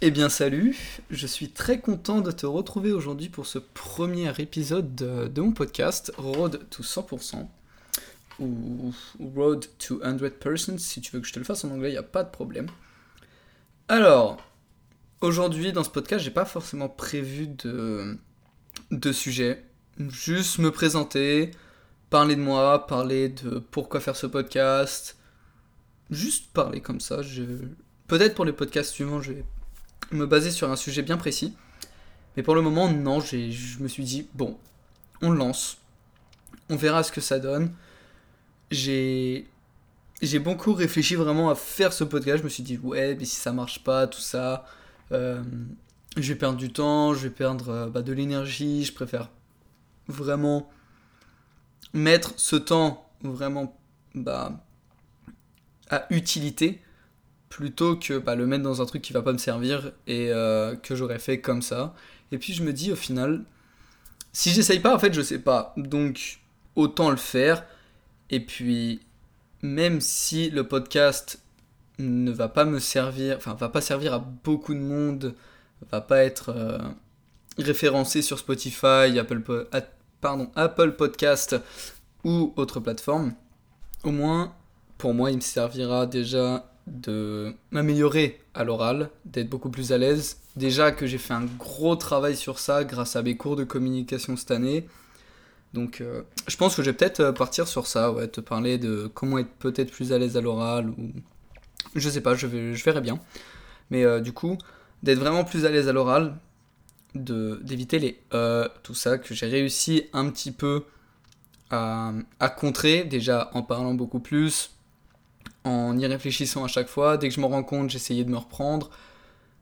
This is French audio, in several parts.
Eh bien salut, je suis très content de te retrouver aujourd'hui pour ce premier épisode de, mon podcast Road to 100% ou Road to 100% si tu veux que je te le fasse en anglais, il n'y a pas de problème. Alors, aujourd'hui dans ce podcast, j'ai pas forcément prévu de, de sujet, juste me présenter, parler de moi, parler de pourquoi faire ce podcast, juste parler comme ça. Peut-être pour les podcasts suivants, je vais me baser sur un sujet bien précis. Mais pour le moment, non, je me suis dit, bon, on lance. On verra ce que ça donne. J'ai beaucoup réfléchi vraiment à faire ce podcast. Je me suis dit, ouais, mais si ça marche pas, tout ça, euh, je vais perdre du temps, je vais perdre euh, bah, de l'énergie. Je préfère vraiment mettre ce temps vraiment bah, à utilité plutôt que bah, le mettre dans un truc qui va pas me servir et euh, que j'aurais fait comme ça. Et puis je me dis au final, si j'essaye pas, en fait, je sais pas. Donc autant le faire. Et puis, même si le podcast ne va pas me servir, enfin, va pas servir à beaucoup de monde, va pas être euh, référencé sur Spotify, Apple, Apple Podcast ou autre plateforme, au moins, pour moi, il me servira déjà de m'améliorer à l'oral, d'être beaucoup plus à l'aise. Déjà que j'ai fait un gros travail sur ça grâce à mes cours de communication cette année. Donc euh, je pense que je vais peut-être euh, partir sur ça, ouais, te parler de comment être peut-être plus à l'aise à l'oral ou je sais pas, je, vais, je verrai bien. Mais euh, du coup, d'être vraiment plus à l'aise à l'oral, d'éviter les tout ça que j'ai réussi un petit peu à contrer déjà en parlant beaucoup plus, en y réfléchissant à chaque fois. Dès que je me rends compte, j'essayais de me reprendre.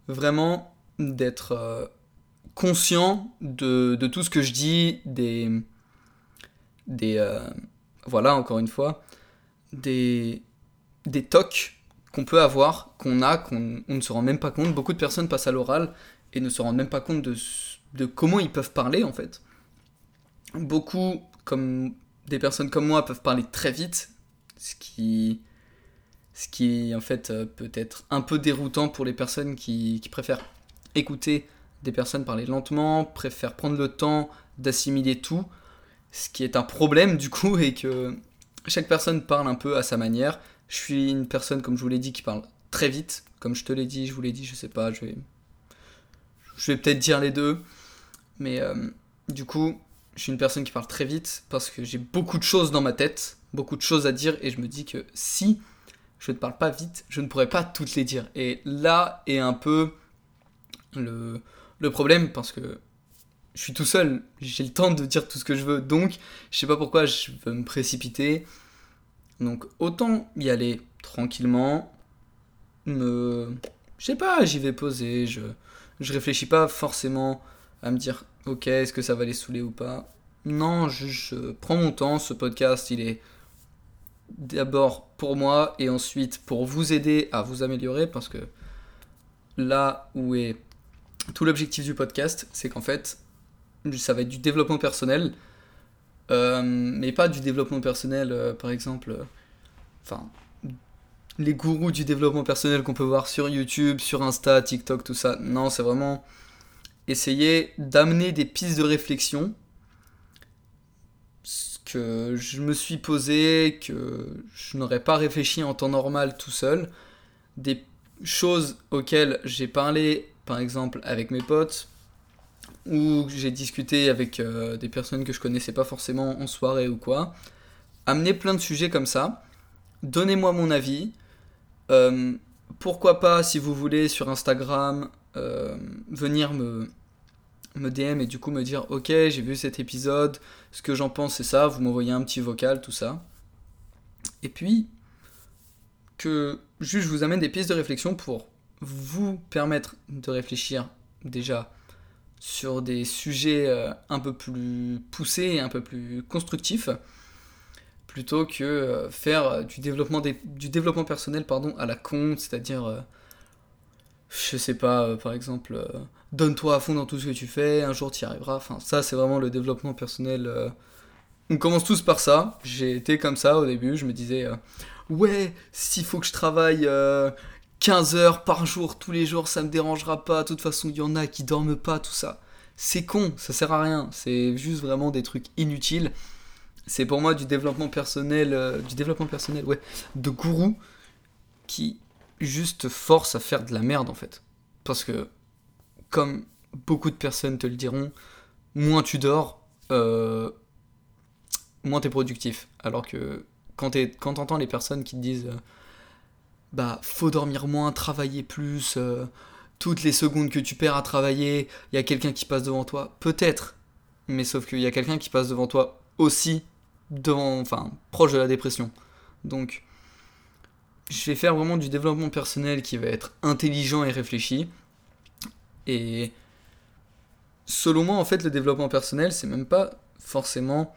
Vraiment d'être euh, conscient de, tout ce que je dis, des. des euh, voilà, encore une fois, des, des tocs qu'on peut avoir, qu'on a, qu'on ne se rend même pas compte. Beaucoup de personnes passent à l'oral et ne se rendent même pas compte de, de comment ils peuvent parler en fait. Beaucoup, comme des personnes comme moi, peuvent parler très vite, ce qui ce qui en fait euh, peut être un peu déroutant pour les personnes qui, préfèrent écouter des personnes parler lentement, préfèrent prendre le temps d'assimiler tout, ce qui est un problème du coup et que chaque personne parle un peu à sa manière. Je suis une personne, comme je vous l'ai dit, qui parle très vite, comme je te l'ai dit, je vous l'ai dit, je sais pas, je vais, je vais peut-être dire les deux, mais euh, du coup, je suis une personne qui parle très vite parce que j'ai beaucoup de choses dans ma tête, beaucoup de choses à dire et je me dis que si je ne parle pas vite, je ne pourrais pas toutes les dire. Et là est un peu le, le problème parce que je suis tout seul, j'ai le temps de dire tout ce que je veux, donc je sais pas pourquoi je veux me précipiter. Donc autant y aller tranquillement, me... Je sais pas, j'y vais poser, je, je réfléchis pas forcément à me dire ok, est-ce que ça va les saouler ou pas. Non, je prends mon temps, ce podcast il est d'abord pour moi et ensuite pour vous aider à vous améliorer parce que là où est tout l'objectif du podcast, c'est qu'en fait, ça va être du développement personnel, euh, mais pas du développement personnel, euh, par exemple, euh, enfin, les gourous du développement personnel qu'on peut voir sur YouTube, sur Insta, TikTok, tout ça. Non, c'est vraiment essayer d'amener des pistes de réflexion que je me suis posé, que je n'aurais pas réfléchi en temps normal tout seul. Des choses auxquelles j'ai parlé, par exemple, avec mes potes, ou j'ai discuté avec euh, des personnes que je connaissais pas forcément en soirée ou quoi. Amener plein de sujets comme ça. Donnez-moi mon avis. Euh, pourquoi pas, si vous voulez, sur Instagram, euh, venir me, me DM et du coup me dire ok j'ai vu cet épisode, ce que j'en pense c'est ça, vous m'envoyez un petit vocal, tout ça. Et puis que juste je vous amène des pistes de réflexion pour vous permettre de réfléchir déjà sur des sujets euh, un peu plus poussés un peu plus constructifs plutôt que euh, faire du développement, du développement personnel pardon, à la con, c'est-à-dire euh, je sais pas, euh, par exemple, euh, donne-toi à fond dans tout ce que tu fais, un jour tu y arriveras. Enfin, ça, c'est vraiment le développement personnel. Euh. On commence tous par ça. J'ai été comme ça au début, je me disais, ouais, s'il faut que je travaille 15 heures par jour, tous les jours, ça me dérangera pas. De toute façon, il y en a qui dorment pas, tout ça. C'est con, ça sert à rien. C'est juste vraiment des trucs inutiles. C'est pour moi du développement personnel, euh, du développement personnel, ouais, de gourou qui juste force à faire de la merde en fait. Parce que, comme beaucoup de personnes te le diront, moins tu dors, euh, moins t'es productif. Alors que quand t'entends les personnes qui te disent euh, bah faut dormir moins, travailler plus, euh, toutes les secondes que tu perds à travailler, il y a quelqu'un qui passe devant toi, peut-être, mais sauf qu'il y a quelqu'un qui passe devant toi aussi, devant, enfin proche de la dépression. Donc je vais faire vraiment du développement personnel qui va être intelligent et réfléchi. Et selon moi, en fait, le développement personnel, c'est même pas forcément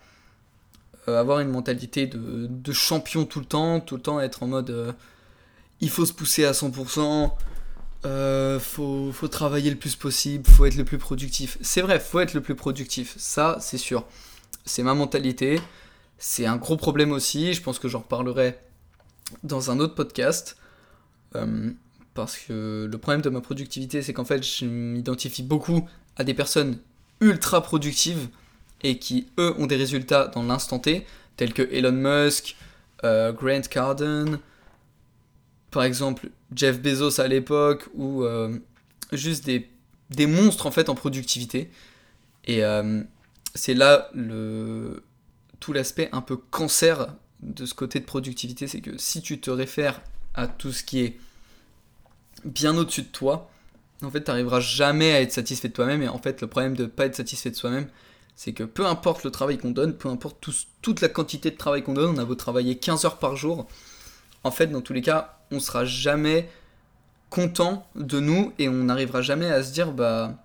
euh, avoir une mentalité de, champion tout le temps, tout le temps être en mode euh, il faut se pousser à 100%, euh, faut, faut travailler le plus possible, faut être le plus productif. C'est vrai, faut être le plus productif, ça c'est sûr. C'est ma mentalité, c'est un gros problème aussi, je pense que j'en reparlerai dans un autre podcast. Parce que le problème de ma productivité, c'est qu'en fait, je m'identifie beaucoup à des personnes ultra productives et qui, eux, ont des résultats dans l'instant T, tels que Elon Musk, euh, Grant Cardone, par exemple Jeff Bezos à l'époque, ou euh, juste des, des, monstres en fait en productivité. Et euh, c'est là le, tout l'aspect un peu cancer de ce côté de productivité, c'est que si tu te réfères à tout ce qui est bien au-dessus de toi, en fait, tu n'arriveras jamais à être satisfait de toi-même. Et en fait, le problème de ne pas être satisfait de soi-même, c'est que peu importe le travail qu'on donne, peu importe toute la quantité de travail qu'on donne, on a beau travailler 15 heures par jour, en fait, dans tous les cas, on sera jamais content de nous et on n'arrivera jamais à se dire, bah,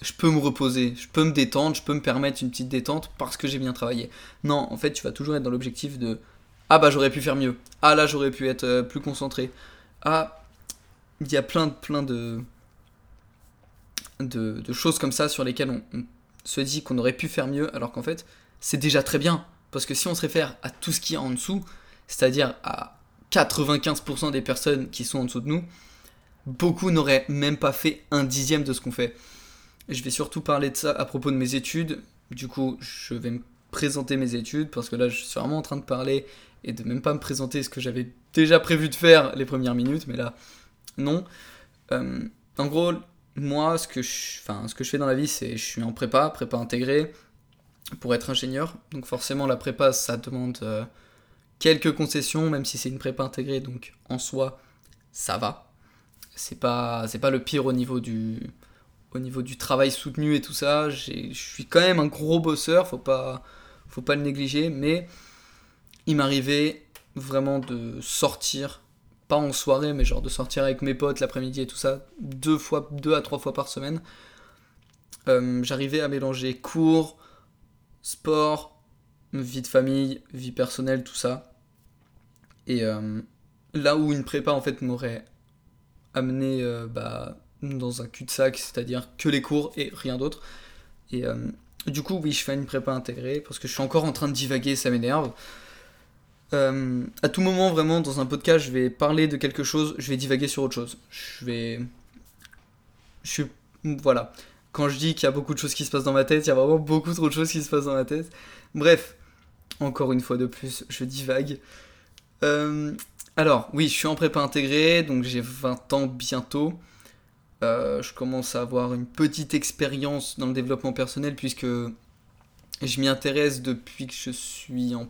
je peux me reposer, je peux me détendre, je peux me permettre une petite détente parce que j'ai bien travaillé. Non, en fait, tu vas toujours être dans l'objectif de, ah bah j'aurais pu faire mieux, ah là j'aurais pu être euh, plus concentré, ah, il y a plein, plein de, de, choses comme ça sur lesquelles on se dit qu'on aurait pu faire mieux, alors qu'en fait, c'est déjà très bien. Parce que si on se réfère à tout ce qui est en dessous, c'est-à-dire à 95% des personnes qui sont en dessous de nous, beaucoup n'auraient même pas fait un dixième de ce qu'on fait. Je vais surtout parler de ça à propos de mes études. Du coup, je vais me présenter mes études parce que là, je suis vraiment en train de parler et de même pas me présenter ce que j'avais déjà prévu de faire les premières minutes, mais là, non. Euh, en gros, moi, ce que, je, fais dans la vie, c'est je suis en prépa, prépa intégrée, pour être ingénieur. Donc forcément, la prépa, ça demande euh, quelques concessions, même si c'est une prépa intégrée, donc en soi, ça va. C'est pas, pas le pire au niveau du, au niveau du travail soutenu et tout ça. Je suis quand même un gros bosseur, faut pas, faut pas le négliger, mais il m'arrivait vraiment de sortir pas en soirée, mais genre de sortir avec mes potes l'après-midi et tout ça, deux, fois, deux à trois fois par semaine. Euh, j'arrivais à mélanger cours, sport, vie de famille, vie personnelle, tout ça. Et euh, là où une prépa en fait m'aurait amené euh, bah, dans un cul-de-sac, c'est-à-dire que les cours et rien d'autre. Et du coup, oui, je fais une prépa intégrée parce que je suis encore en train de divaguer, ça m'énerve. Euh, à tout moment, vraiment, dans un podcast, je vais parler de quelque chose, je vais divaguer sur autre chose. Je vais. Je suis. Voilà. Quand je dis qu'il y a beaucoup de choses qui se passent dans ma tête, il y a vraiment beaucoup trop de choses qui se passent dans ma tête. Bref, encore une fois de plus, je divague. Euh, alors, oui, je suis en prépa intégrée, donc j'ai 20 ans bientôt. Euh, je commence à avoir une petite expérience dans le développement personnel puisque je m'y intéresse depuis que je suis en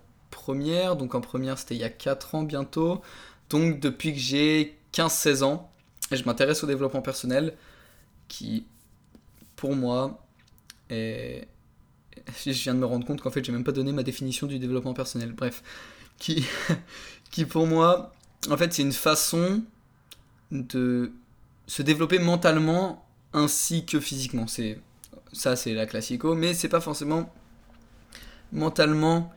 Donc en première, c'était il y a 4 ans bientôt. Donc depuis que j'ai 15-16 ans, je m'intéresse au développement personnel qui, pour moi, est... Je viens de me rendre compte qu'en fait, j'ai même pas donné ma définition du développement personnel. Bref, qui, qui pour moi, en fait, c'est une façon de se développer mentalement ainsi que physiquement. C'est ça, c'est la classico, mais c'est pas forcément mentalement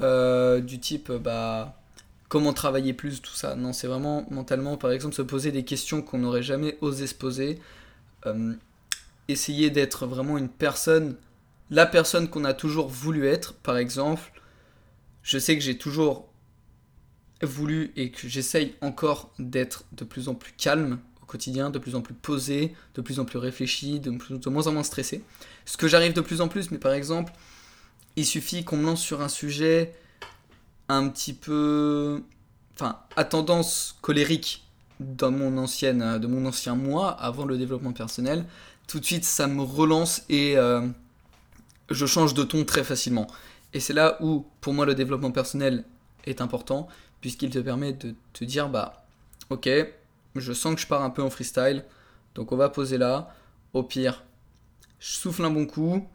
euh, du type bah, comment travailler plus, tout ça. Non, c'est vraiment mentalement, par exemple, se poser des questions qu'on n'aurait jamais osé se poser. Euh, essayer d'être vraiment une personne, la personne qu'on a toujours voulu être, par exemple. Je sais que j'ai toujours voulu et que j'essaye encore d'être de plus en plus calme au quotidien, de plus en plus posé, de plus en plus réfléchi, de moins en moins stressé. Ce que j'arrive de plus en plus, mais par exemple, il suffit qu'on me lance sur un sujet un petit peu, enfin, à tendance colérique dans mon ancienne, de mon ancien moi avant le développement personnel. Tout de suite, ça me relance et euh, je change de ton très facilement. Et c'est là où, pour moi, le développement personnel est important, puisqu'il te permet de te dire, bah, ok, je sens que je pars un peu en freestyle, donc on va poser là. Au pire, je souffle un bon coup,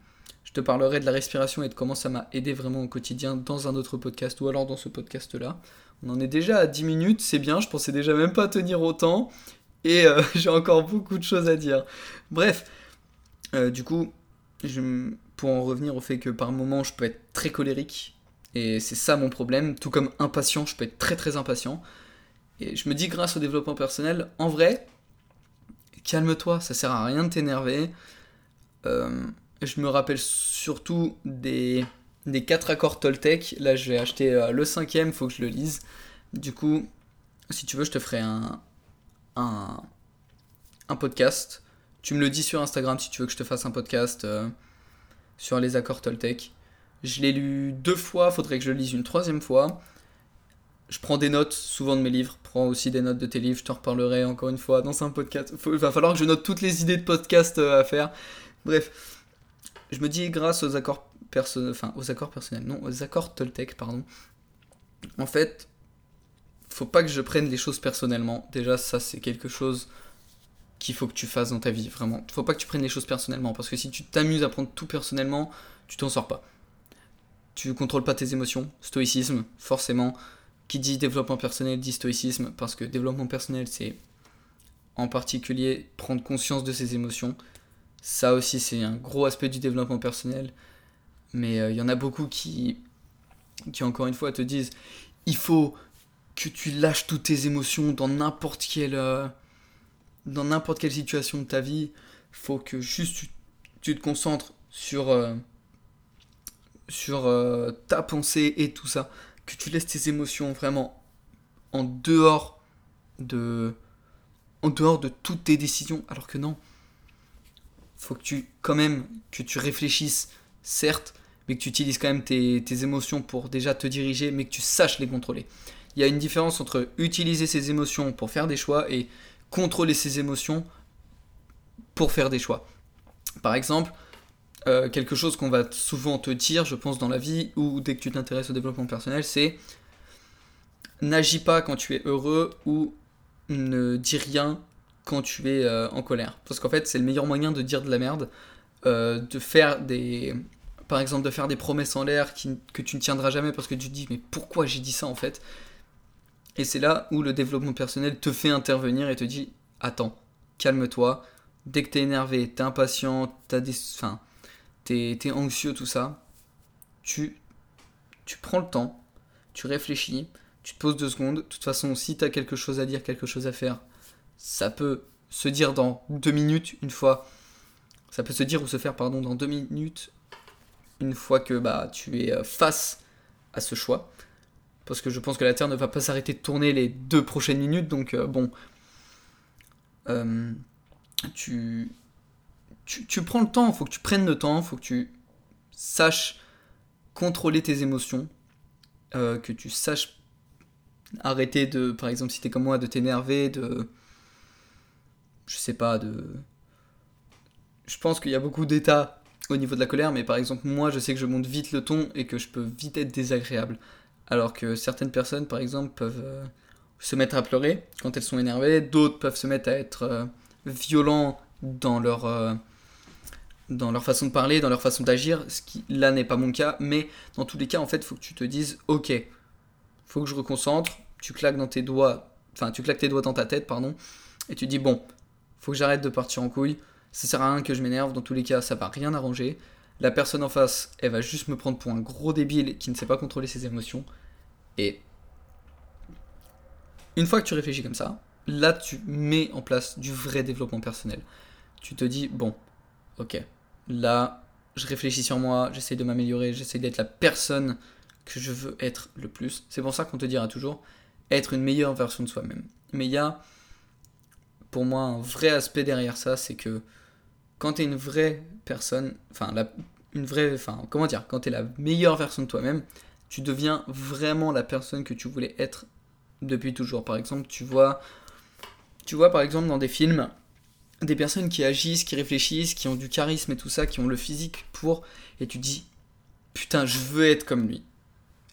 je te parlerai de la respiration et de comment ça m'a aidé vraiment au quotidien dans un autre podcast ou alors dans ce podcast-là. On en est déjà à 10 minutes, c'est bien, je pensais déjà même pas tenir autant et euh, j'ai encore beaucoup de choses à dire. Bref, euh, du coup, pour en revenir au fait que par moment je peux être très colérique et c'est ça mon problème, tout comme impatient, je peux être très très impatient. Et je me dis grâce au développement personnel, en vrai, calme-toi, ça sert à rien de t'énerver. Euh, je me rappelle surtout des, des 4 accords Toltec. Là, je vais acheter euh, le cinquième, faut que je le lise. Du coup, si tu veux, je te ferai un, un, un podcast. Tu me le dis sur Instagram si tu veux que je te fasse un podcast euh, sur les accords Toltec. Je l'ai lu deux fois, faudrait que je le lise une troisième fois. Je prends des notes souvent de mes livres, prends aussi des notes de tes livres, je t'en reparlerai encore une fois dans un podcast. Il va falloir que je note toutes les idées de podcast euh, à faire. Bref, je me dis grâce aux accords personnels, enfin aux accords personnels, non, aux accords Toltec, pardon. En fait, faut pas que je prenne les choses personnellement. Déjà, ça c'est quelque chose qu'il faut que tu fasses dans ta vie, vraiment. Faut pas que tu prennes les choses personnellement, parce que si tu t'amuses à prendre tout personnellement, tu t'en sors pas. Tu contrôles pas tes émotions, stoïcisme, forcément. Qui dit développement personnel dit stoïcisme, parce que développement personnel, c'est en particulier prendre conscience de ses émotions, ça aussi, c'est un gros aspect du développement personnel. Mais il euh, y en a beaucoup qui, qui, encore une fois, te disent il faut que tu lâches toutes tes émotions dans n'importe quelle, euh, dans n'importe quelle situation de ta vie. Il faut que juste tu, te concentres sur, euh, sur ta pensée et tout ça. Que tu laisses tes émotions vraiment en dehors de, en dehors de toutes tes décisions. Alors que non faut que tu, quand même, que tu réfléchisses, certes, mais que tu utilises quand même tes, émotions pour déjà te diriger, mais que tu saches les contrôler. Il y a une différence entre utiliser ses émotions pour faire des choix et contrôler ses émotions pour faire des choix. Par exemple, euh, quelque chose qu'on va souvent te dire, je pense, dans la vie, ou dès que tu t'intéresses au développement personnel, c'est n'agis pas quand tu es heureux ou ne dis rien quand tu es euh, en colère. Parce qu'en fait, c'est le meilleur moyen de dire de la merde, euh, de faire des. Par exemple, de faire des promesses en l'air que tu ne tiendras jamais parce que tu te dis, mais pourquoi j'ai dit ça en fait? Et c'est là où le développement personnel te fait intervenir et te dit, attends, calme-toi. Dès que t'es énervé, t'es impatient, t'as des. Enfin, t'es es anxieux, tout ça, tu, tu prends le temps, tu réfléchis, tu te poses deux secondes. De toute façon, si t'as quelque chose à dire, quelque chose à faire, ça peut se dire dans deux minutes une fois. Ça peut se dire ou se faire pardon dans deux minutes une fois que bah tu es euh, face à ce choix. Parce que je pense que la Terre ne va pas s'arrêter de tourner les deux prochaines minutes, donc euh, bon. Euh, tu, tu, prends le temps, faut que tu prennes le temps, faut que tu saches contrôler tes émotions, que tu saches arrêter de, par exemple, si t'es comme moi, de t'énerver, de, je sais pas, de. Je pense qu'il y a beaucoup d'états au niveau de la colère, mais par exemple, moi, je sais que je monte vite le ton et que je peux vite être désagréable. Alors que certaines personnes, par exemple, peuvent euh, se mettre à pleurer quand elles sont énervées, d'autres peuvent se mettre à être euh, violents dans leur, euh, dans leur façon de parler, dans leur façon d'agir, ce qui là n'est pas mon cas, mais dans tous les cas, en fait, faut que tu te dises, ok, faut que je reconcentre, tu claques dans tes doigts, enfin, tu claques tes doigts dans ta tête, pardon, et tu dis, bon, faut que j'arrête de partir en couille. Ça sert à rien que je m'énerve, dans tous les cas, ça va rien arranger. La personne en face, elle va juste me prendre pour un gros débile qui ne sait pas contrôler ses émotions. Et une fois que tu réfléchis comme ça, là tu mets en place du vrai développement personnel. Tu te dis, bon, ok, là je réfléchis sur moi, j'essaie de m'améliorer, j'essaie d'être la personne que je veux être le plus. C'est pour ça qu'on te dira toujours, être une meilleure version de soi-même. Mais il y a, pour moi, un vrai aspect derrière ça, c'est que quand tu es une vraie personne, enfin, une vraie, enfin, comment dire, quand tu es la meilleure version de toi-même, tu deviens vraiment la personne que tu voulais être depuis toujours. Par exemple, tu vois, tu vois par exemple dans des films, des personnes qui agissent, qui réfléchissent, qui ont du charisme et tout ça, qui ont le physique pour, et tu dis, putain, je veux être comme lui.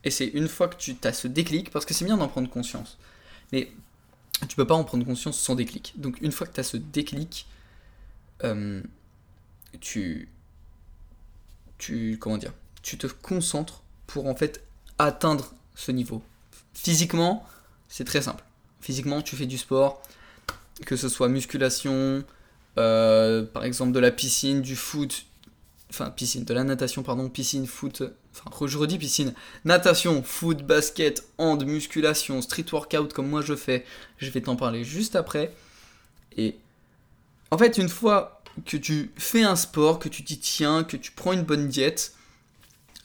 Et c'est une fois que tu as ce déclic, parce que c'est bien d'en prendre conscience, mais tu peux pas en prendre conscience sans déclic. Donc une fois que tu as ce déclic, euh, tu, tu, comment tu te concentres pour en fait atteindre ce niveau. Physiquement, c'est très simple. Physiquement, tu fais du sport, que ce soit musculation, euh, par exemple de la piscine, du foot, enfin piscine, de la natation, pardon, piscine, foot, enfin je redis piscine, natation, foot, basket, hand, musculation, street workout comme moi je fais, je vais t'en parler juste après. Et en fait, une fois que tu fais un sport, que tu t'y tiens, que tu prends une bonne diète,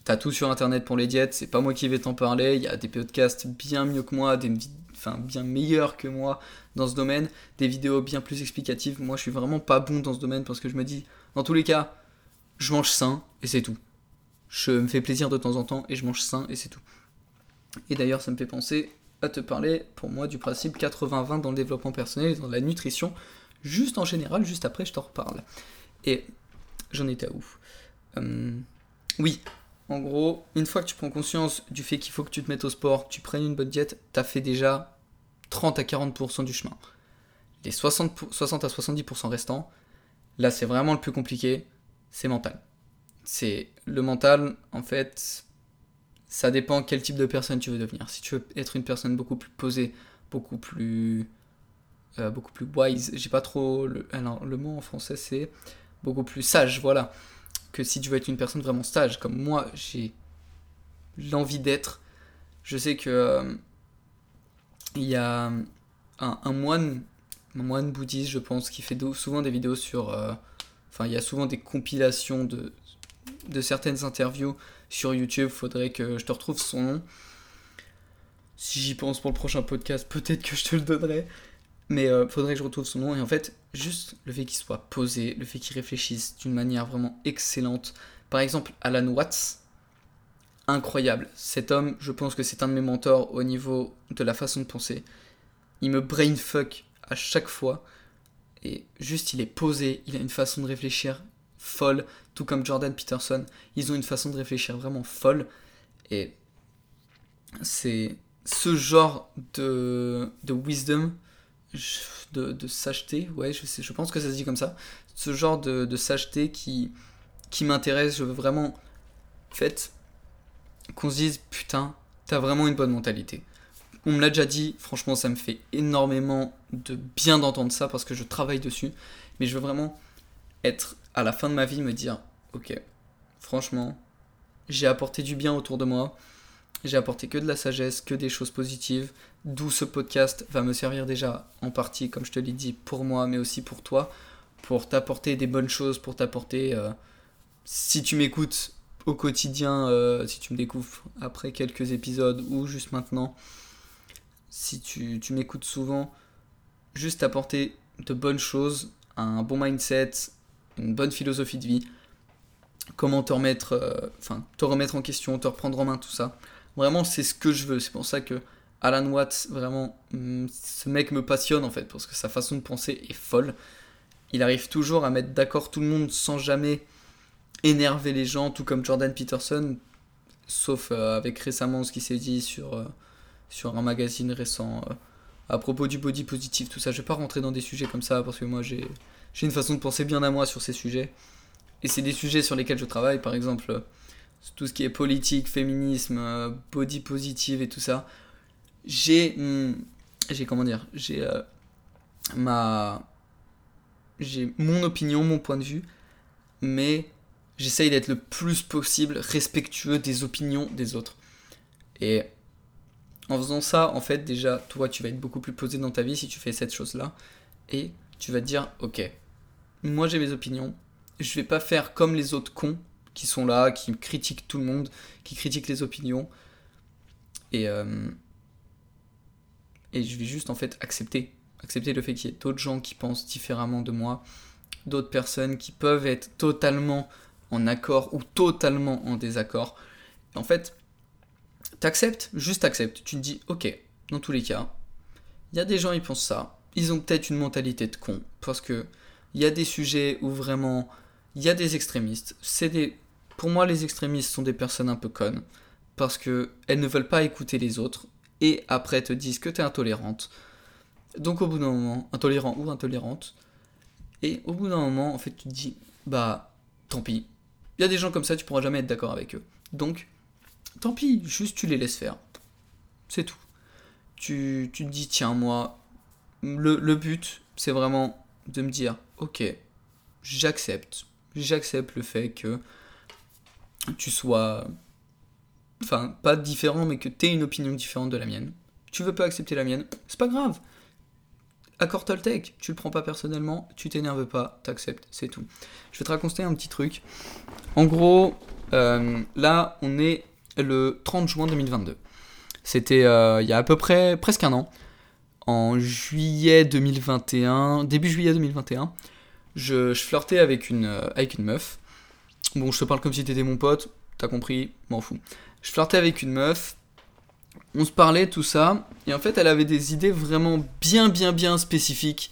t'as tout sur internet pour les diètes, c'est pas moi qui vais t'en parler, il y a des podcasts bien mieux que moi, des enfin bien meilleurs que moi dans ce domaine, des vidéos bien plus explicatives. Moi, je suis vraiment pas bon dans ce domaine parce que je me dis, dans tous les cas, je mange sain et c'est tout. Je me fais plaisir de temps en temps et je mange sain et c'est tout. Et d'ailleurs, ça me fait penser à te parler pour moi du principe 80-20 dans le développement personnel et dans la nutrition, juste en général, juste après je t'en reparle. Et j'en étais à où euh, Oui, en gros, une fois que tu prends conscience du fait qu'il faut que tu te mettes au sport, que tu prennes une bonne diète, t'as fait déjà 30 à 40% du chemin. Les 60, 60 à 70% restants, là c'est vraiment le plus compliqué, c'est mental. C'est le mental, en fait, ça dépend quel type de personne tu veux devenir. Si tu veux être une personne beaucoup plus posée, beaucoup plus euh, beaucoup plus wise, j'ai pas trop le, alors, le mot en français c'est beaucoup plus sage, voilà. Que si tu veux être une personne vraiment sage, comme moi j'ai l'envie d'être, je sais que euh, il y a un, moine, un moine bouddhiste, je pense, qui fait souvent des vidéos sur euh, Enfin, il y a souvent des compilations de, de certaines interviews sur YouTube. Faudrait que je te retrouve son nom. Si j'y pense pour le prochain podcast, peut-être que je te le donnerai. Mais euh, faudrait que je retrouve son nom. Et en fait, juste le fait qu'il soit posé, le fait qu'il réfléchisse d'une manière vraiment excellente. Par exemple, Alan Watts, incroyable. Cet homme, je pense que c'est un de mes mentors au niveau de la façon de penser. Il me brainfuck à chaque fois. Et juste, il est posé, il a une façon de réfléchir folle, tout comme Jordan Peterson. Ils ont une façon de réfléchir vraiment folle. Et c'est ce genre de, de wisdom, de, de sageté, ouais, je, sais, je pense que ça se dit comme ça. Ce genre de, de sageté qui, qui m'intéresse. Je veux vraiment, en fait, qu'on se dise, putain, t'as vraiment une bonne mentalité. On me l'a déjà dit, franchement, ça me fait énormément de bien d'entendre ça parce que je travaille dessus. Mais je veux vraiment être à la fin de ma vie, me dire Ok, franchement, j'ai apporté du bien autour de moi. J'ai apporté que de la sagesse, que des choses positives. D'où ce podcast va me servir déjà en partie, comme je te l'ai dit, pour moi, mais aussi pour toi. Pour t'apporter des bonnes choses, pour t'apporter. Euh, si tu m'écoutes au quotidien, euh, si tu me découvres après quelques épisodes ou juste maintenant, si tu, m'écoutes souvent, juste apporter de bonnes choses, un bon mindset, une bonne philosophie de vie, comment te remettre, euh, te remettre en question, te reprendre en main, tout ça. Vraiment, c'est ce que je veux. C'est pour ça que Alan Watts, vraiment, mm, ce mec me passionne en fait, parce que sa façon de penser est folle. Il arrive toujours à mettre d'accord tout le monde sans jamais énerver les gens, tout comme Jordan Peterson, sauf euh, avec récemment ce qui s'est dit sur euh, sur un magazine récent à propos du body positif, tout ça. Je vais pas rentrer dans des sujets comme ça parce que moi j'ai une façon de penser bien à moi sur ces sujets. Et c'est des sujets sur lesquels je travaille, par exemple euh, tout ce qui est politique, féminisme, euh, body positive et tout ça. J'ai hmm, j'ai comment dire, j'ai ma j'ai mon opinion, mon point de vue, mais j'essaye d'être le plus possible respectueux des opinions des autres. Et en faisant ça, en fait, déjà, toi, tu vas être beaucoup plus posé dans ta vie si tu fais cette chose-là. Et tu vas te dire, ok, moi j'ai mes opinions, je vais pas faire comme les autres cons qui sont là, qui critiquent tout le monde, qui critiquent les opinions. Et, euh, et je vais juste en fait accepter. Accepter le fait qu'il y ait d'autres gens qui pensent différemment de moi, d'autres personnes qui peuvent être totalement en accord ou totalement en désaccord. en fait, t'acceptes, juste acceptes. Tu te dis, ok, dans tous les cas, il y a des gens, ils pensent ça. Ils ont peut-être une mentalité de con. Parce que il y a des sujets où vraiment, il y a des extrémistes. C'est des... Pour moi, les extrémistes sont des personnes un peu connes. Parce que elles ne veulent pas écouter les autres. Et après te disent que tu es intolérante. Donc au bout d'un moment, intolérant ou intolérante. Et au bout d'un moment, en fait, tu te dis, bah, tant pis. Il y a des gens comme ça, tu pourras jamais être d'accord avec eux. Donc, tant pis, juste tu les laisses faire. C'est tout. Tu, tu te dis, tiens, moi, le, le but, c'est vraiment de me dire, ok, j'accepte. J'accepte le fait que tu sois. Enfin, pas différent, mais que tu aies une opinion différente de la mienne. Tu veux pas accepter la mienne, c'est pas grave. Accord Toltec, tu le prends pas personnellement, tu t'énerves pas, t'acceptes, c'est tout. Je vais te raconter un petit truc. En gros, euh, là, on est le 30 juin 2022. C'était euh, il y a à peu près presque un an. En juillet 2021, début juillet 2021, je, flirtais avec une, euh, avec une meuf. Bon, je te parle comme si t'étais mon pote, t'as compris, m'en fous. Je flirtais avec une meuf, on se parlait, tout ça, et en fait, elle avait des idées vraiment bien, bien, bien spécifiques.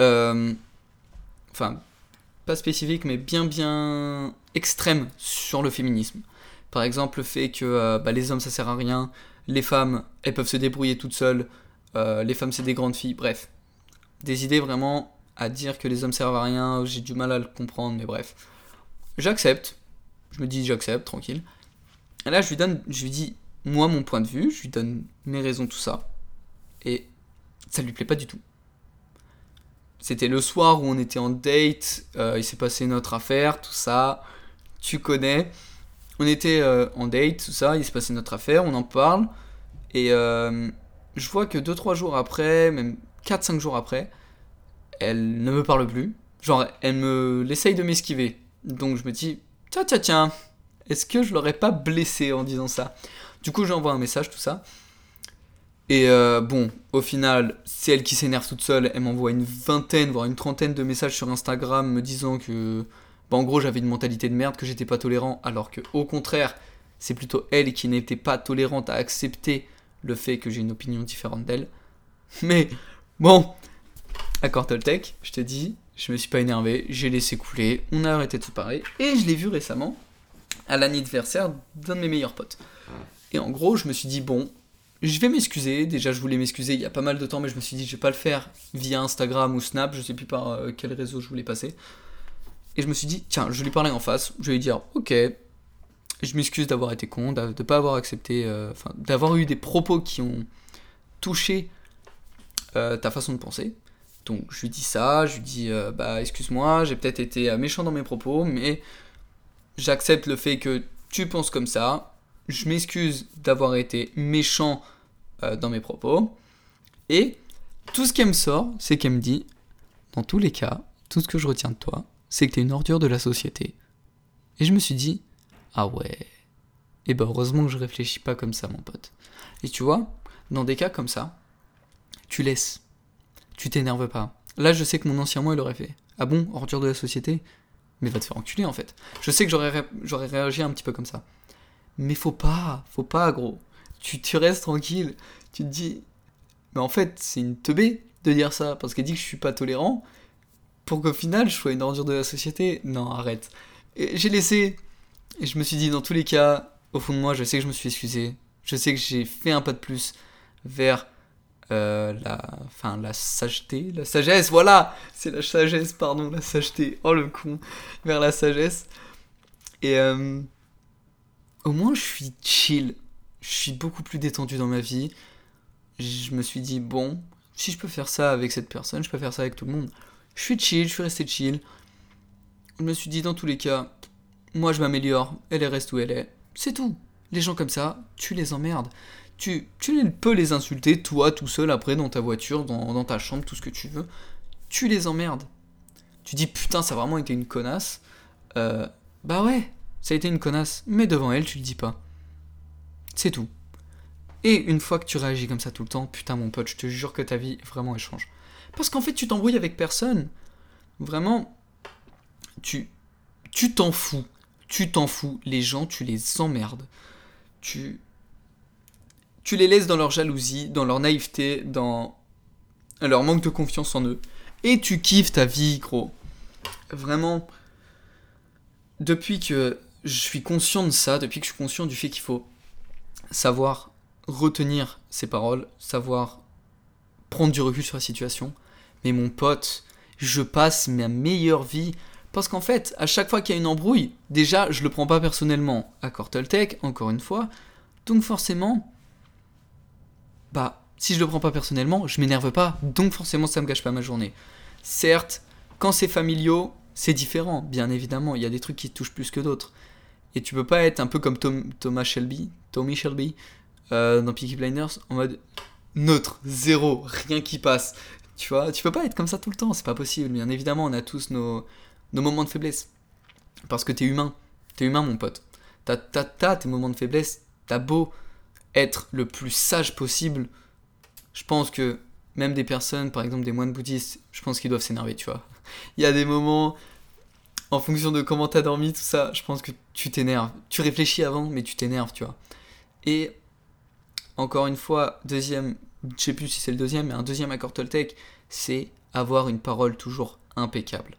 Euh, enfin, pas spécifiques, mais bien, bien extrêmes sur le féminisme. Par exemple, le fait que euh, bah, les hommes, ça sert à rien, les femmes, elles peuvent se débrouiller toutes seules, euh, les femmes, c'est des grandes filles, bref. Des idées vraiment à dire que les hommes servent à rien, j'ai du mal à le comprendre, mais bref. J'accepte. Je me dis, j'accepte, tranquille. Et là, je lui donne, je lui dis, moi, mon point de vue, je lui donne mes raisons, tout ça. Et ça lui plaît pas du tout. C'était le soir où on était en date, euh, il s'est passé notre affaire, tout ça. Tu connais. On était euh, en date, tout ça, il s'est passé notre affaire, on en parle. Et euh, je vois que 2-3 jours après, même 4-5 jours après, elle ne me parle plus. Genre, elle me l'essaye de m'esquiver. Donc je me dis, tiens, tiens, tiens, est-ce que je l'aurais pas blessé en disant ça? Du coup, j'envoie un message, tout ça. Et euh, bon, au final, c'est elle qui s'énerve toute seule. Elle m'envoie une vingtaine, voire une trentaine de messages sur Instagram me disant que, bah, en gros, j'avais une mentalité de merde, que j'étais pas tolérant, alors que, au contraire, c'est plutôt elle qui n'était pas tolérante à accepter le fait que j'ai une opinion différente d'elle. Mais bon, accord Toltec, je te dis, je me suis pas énervé, j'ai laissé couler, on a arrêté de se parler, et je l'ai vu récemment à l'anniversaire d'un de mes meilleurs potes. Et en gros, je me suis dit, bon, je vais m'excuser. Déjà, je voulais m'excuser il y a pas mal de temps, mais je me suis dit, je vais pas le faire via Instagram ou Snap, je sais plus par euh, quel réseau je voulais passer. Et je me suis dit, tiens, je lui parler en face, je vais lui dire, ok, je m'excuse d'avoir été con, de ne pas avoir accepté, euh, d'avoir eu des propos qui ont touché euh, ta façon de penser. Donc, je lui dis ça, je lui dis, bah, excuse-moi, j'ai peut-être été méchant dans mes propos, mais j'accepte le fait que tu penses comme ça, je m'excuse d'avoir été méchant euh, dans mes propos. Et tout ce qu'elle me sort, c'est qu'elle me dit, dans tous les cas, tout ce que je retiens de toi, c'est que tu es une ordure de la société. Et je me suis dit, ah ouais. Et ben heureusement que je réfléchis pas comme ça, mon pote. Et tu vois, dans des cas comme ça, tu laisses. Tu t'énerves pas. Là, je sais que mon ancien moi, il aurait fait. Ah bon, ordure de la société? Mais va te faire enculer en fait. Je sais que j'aurais réagi un petit peu comme ça. Mais faut pas, faut pas, gros. Tu, tu restes tranquille. Tu te dis, mais en fait, c'est une teubée de dire ça, parce qu'elle dit que je suis pas tolérant, pour qu'au final, je sois une ordure de la société. Non, arrête. J'ai laissé, et je me suis dit, dans tous les cas, au fond de moi, je sais que je me suis excusé. Je sais que j'ai fait un pas de plus vers euh, la, enfin, la sageté, la sagesse, voilà, c'est la sagesse, pardon, la sageté, oh le con, vers la sagesse. Et, euh, au moins je suis chill. Je suis beaucoup plus détendu dans ma vie. Je me suis dit, bon, si je peux faire ça avec cette personne, je peux faire ça avec tout le monde. Je suis chill, je suis resté chill. Je me suis dit, dans tous les cas, moi je m'améliore, elle reste où elle est. C'est tout. Les gens comme ça, tu les emmerdes. Tu, tu peux les insulter, toi, tout seul, après, dans ta voiture, dans, ta chambre, tout ce que tu veux. Tu les emmerdes. Tu dis, putain, ça a vraiment été une connasse. Euh, bah ouais, ça a été une connasse, mais devant elle, tu le dis pas. C'est tout. Et une fois que tu réagis comme ça tout le temps, putain mon pote, je te jure que ta vie vraiment échange. Parce qu'en fait, tu t'embrouilles avec personne. Vraiment, tu tu t'en fous. Tu t'en fous. Les gens, tu les emmerdes. Tu tu les laisses dans leur jalousie, dans leur naïveté, dans leur manque de confiance en eux. Et tu kiffes ta vie, gros. Vraiment, depuis que je suis conscient de ça, depuis que je suis conscient du fait qu'il faut savoir retenir ses paroles, savoir prendre du recul sur la situation. Mais mon pote, je passe ma meilleure vie parce qu'en fait, à chaque fois qu'il y a une embrouille, déjà, je le prends pas personnellement à Corteltech, encore une fois. Donc forcément, bah, si je le prends pas personnellement, je m'énerve pas. Donc forcément, ça me gâche pas ma journée. Certes, quand c'est familiaux, c'est différent, bien évidemment. Il y a des trucs qui touchent plus que d'autres. Et tu peux pas être un peu comme Thomas Shelby, Tommy Shelby, euh, dans Peaky Blinders, en mode neutre, zéro, rien qui passe. Tu vois, tu peux pas être comme ça tout le temps, c'est pas possible. Bien évidemment, on a tous nos, nos moments de faiblesse. Parce que t'es humain. T'es humain, mon pote. T'as, tes moments de faiblesse. T'as beau être le plus sage possible. Je pense que même des personnes, par exemple des moines bouddhistes, je pense qu'ils doivent s'énerver, tu vois. Il y a des moments, en fonction de comment t'as dormi, tout ça, je pense que tu t'énerves. Tu réfléchis avant, mais tu t'énerves, tu vois. Et encore une fois, deuxième, je sais plus si c'est le deuxième, mais un deuxième accord Toltec, c'est avoir une parole toujours impeccable.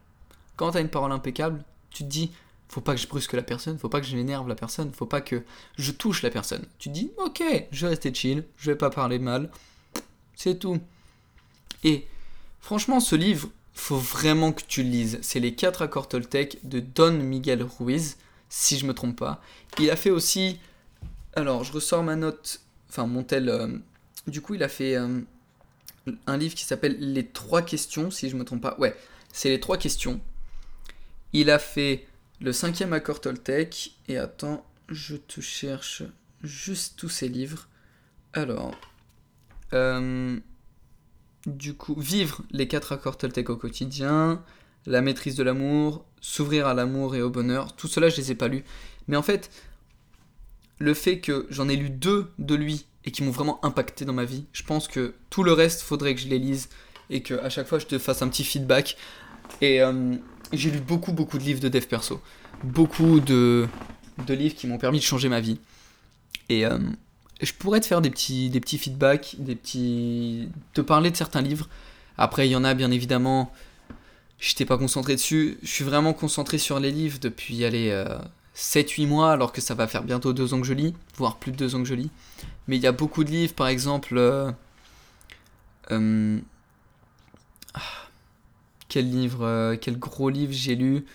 Quand tu as une parole impeccable, tu te dis, faut pas que je brusque la personne, faut pas que je l'énerve la personne, faut pas que je touche la personne. Tu te dis, ok, je vais rester chill, je vais pas parler mal, c'est tout. Et franchement, ce livre, faut vraiment que tu le lises. C'est les 4 accords Toltec de Don Miguel Ruiz, si je me trompe pas. Il a fait aussi. Alors, je ressors ma note, enfin mon tel. Euh, du coup, il a fait euh, un livre qui s'appelle Les trois questions, si je me trompe pas. Ouais, c'est les trois questions. Il a fait le cinquième accord Toltec. Et attends, je te cherche juste tous ces livres. Alors. Euh, du coup, vivre les quatre accords Toltec au quotidien, la maîtrise de l'amour, s'ouvrir à l'amour et au bonheur, tout cela je les ai pas lus. Mais en fait, le fait que j'en ai lu deux de lui et qui m'ont vraiment impacté dans ma vie, je pense que tout le reste faudrait que je les lise et que à chaque fois je te fasse un petit feedback. Et euh, j'ai lu beaucoup beaucoup de livres de dev perso, beaucoup de, livres qui m'ont permis de changer ma vie. Et euh, je pourrais te faire des petits, des petits feedbacks, des petits. te parler de certains livres. Après, il y en a bien évidemment. Je n'étais pas concentré dessus. Je suis vraiment concentré sur les livres depuis, allez, 7-8 euh, mois, alors que ça va faire bientôt 2 ans que je lis, voire plus de 2 ans que je lis. Mais il y a beaucoup de livres, par exemple. Euh, euh, ah, quel livre, quel gros livre j'ai lu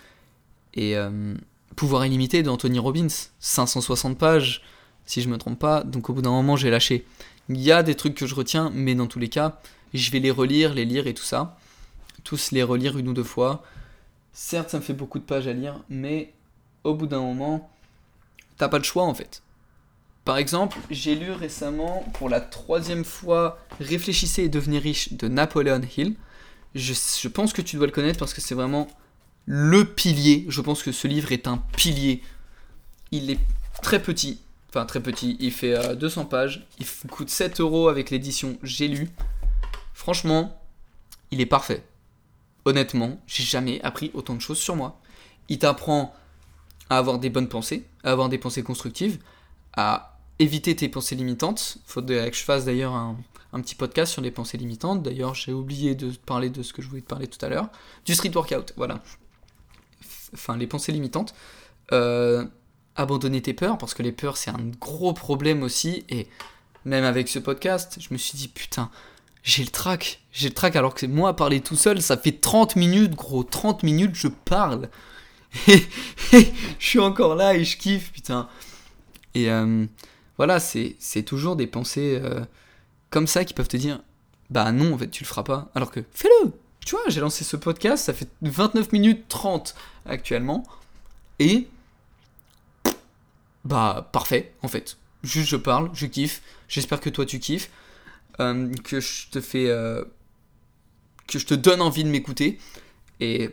Et Pouvoir illimité d'Anthony Robbins, 560 pages si je me trompe pas. Donc au bout d'un moment, j'ai lâché. Il y a des trucs que je retiens, mais dans tous les cas, je vais les relire, les lire et tout ça. Tous les relire une ou deux fois. Certes, ça me fait beaucoup de pages à lire, mais au bout d'un moment, t'as pas le choix en fait. Par exemple, j'ai lu récemment pour la troisième fois Réfléchissez et devenez riche de Napoleon Hill. Je, je pense que tu dois le connaître parce que c'est vraiment le pilier. Je pense que ce livre est un pilier. Il est très petit, Enfin, très petit. Il fait 200 euh, pages. Il coûte 7 euros avec l'édition J'ai lu. Franchement, il est parfait. Honnêtement, j'ai jamais appris autant de choses sur moi. Il t'apprend à avoir des bonnes pensées, à avoir des pensées constructives, à éviter tes pensées limitantes. Faudrait que je fasse d'ailleurs un, petit podcast sur les pensées limitantes. D'ailleurs, j'ai oublié de parler de ce que je voulais te parler tout à l'heure. Du street workout, voilà. Enfin, les pensées limitantes. Euh, abandonner tes peurs, parce que les peurs, c'est un gros problème aussi. Et même avec ce podcast, je me suis dit, putain, j'ai le trac. J'ai le trac, alors que moi, parler tout seul, ça fait 30 minutes, gros. 30 minutes, je parle. Je suis encore là et je kiffe, putain. Et euh, voilà, c'est toujours des pensées euh, comme ça qui peuvent te dire, bah non, en fait, tu le feras pas. Alors que, fais-le Tu vois, j'ai lancé ce podcast, ça fait 29 minutes 30 actuellement. Et bah parfait en fait. Juste je parle, je kiffe. J'espère que toi tu kiffes, euh, que je te fais, que je te donne envie de m'écouter. Et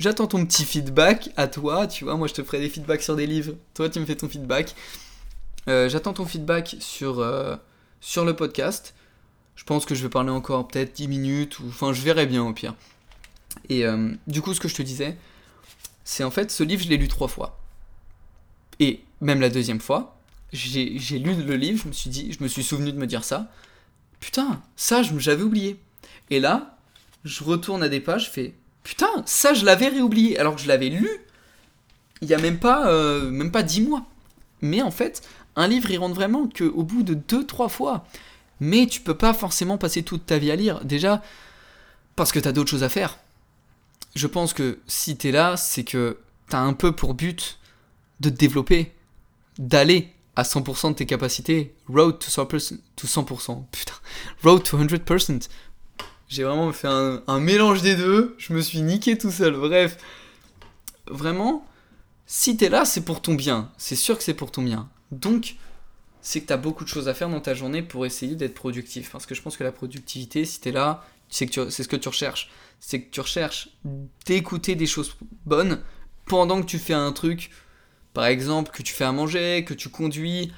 j'attends ton petit feedback à toi. Tu vois, moi je te ferai des feedbacks sur des livres. Toi tu me fais ton feedback. Euh, j'attends ton feedback sur sur le podcast. Je pense que je vais parler encore peut-être 10 minutes, ou enfin je verrai bien au pire. Et euh, du coup, ce que je te disais, c'est en fait ce livre, je l'ai lu trois fois. Et même la deuxième fois, j'ai lu le livre, je me suis dit, je me suis souvenu de me dire ça. Putain, ça, j'avais oublié. Et là, je retourne à des pages, je fais putain, ça, je l'avais réoublié, alors que je l'avais lu il y a même pas, euh, même pas 10 mois. Mais en fait, un livre, il rentre vraiment qu'au bout de 2-3 fois. Mais tu peux pas forcément passer toute ta vie à lire. Déjà, parce que tu as d'autres choses à faire. Je pense que si tu es là, c'est que tu as un peu pour but de te développer, d'aller à 100% de tes capacités. Road to 100%. To 100% putain. Road to 100%. J'ai vraiment fait un, mélange des deux. Je me suis niqué tout seul. Bref. Vraiment, si t'es là, c'est pour ton bien. C'est sûr que c'est pour ton bien. Donc, c'est que t'as beaucoup de choses à faire dans ta journée pour essayer d'être productif. Parce que je pense que la productivité, si t'es là, c'est ce que tu recherches. C'est que tu recherches d'écouter des choses bonnes pendant que tu fais un truc, par exemple, que tu fais à manger, que tu conduis,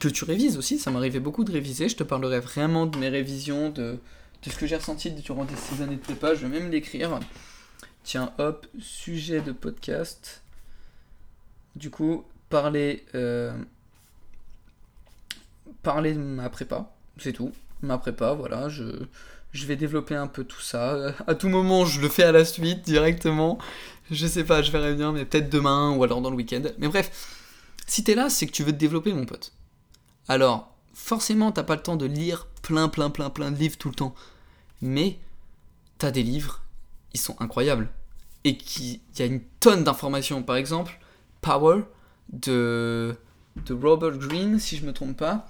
que tu révises aussi. Ça m'arrivait beaucoup de réviser. Je te parlerai vraiment de mes révisions, de, de ce que j'ai ressenti durant ces années de prépa. Je vais même l'écrire. Tiens, hop, sujet de podcast. Du coup, parler, euh, parler de ma prépa, c'est tout. Ma prépa, voilà, je, je vais développer un peu tout ça. À tout moment, je le fais à la suite directement. Je sais pas, je verrai bien, mais peut-être demain ou alors dans le week-end. Mais bref, si t'es là, c'est que tu veux te développer, mon pote. Alors, forcément, t'as pas le temps de lire plein, plein, plein, plein de livres tout le temps. Mais t'as des livres, ils sont incroyables. Et qu'il y a une tonne d'informations. Par exemple, Power de, de Robert Greene, si je me trompe pas.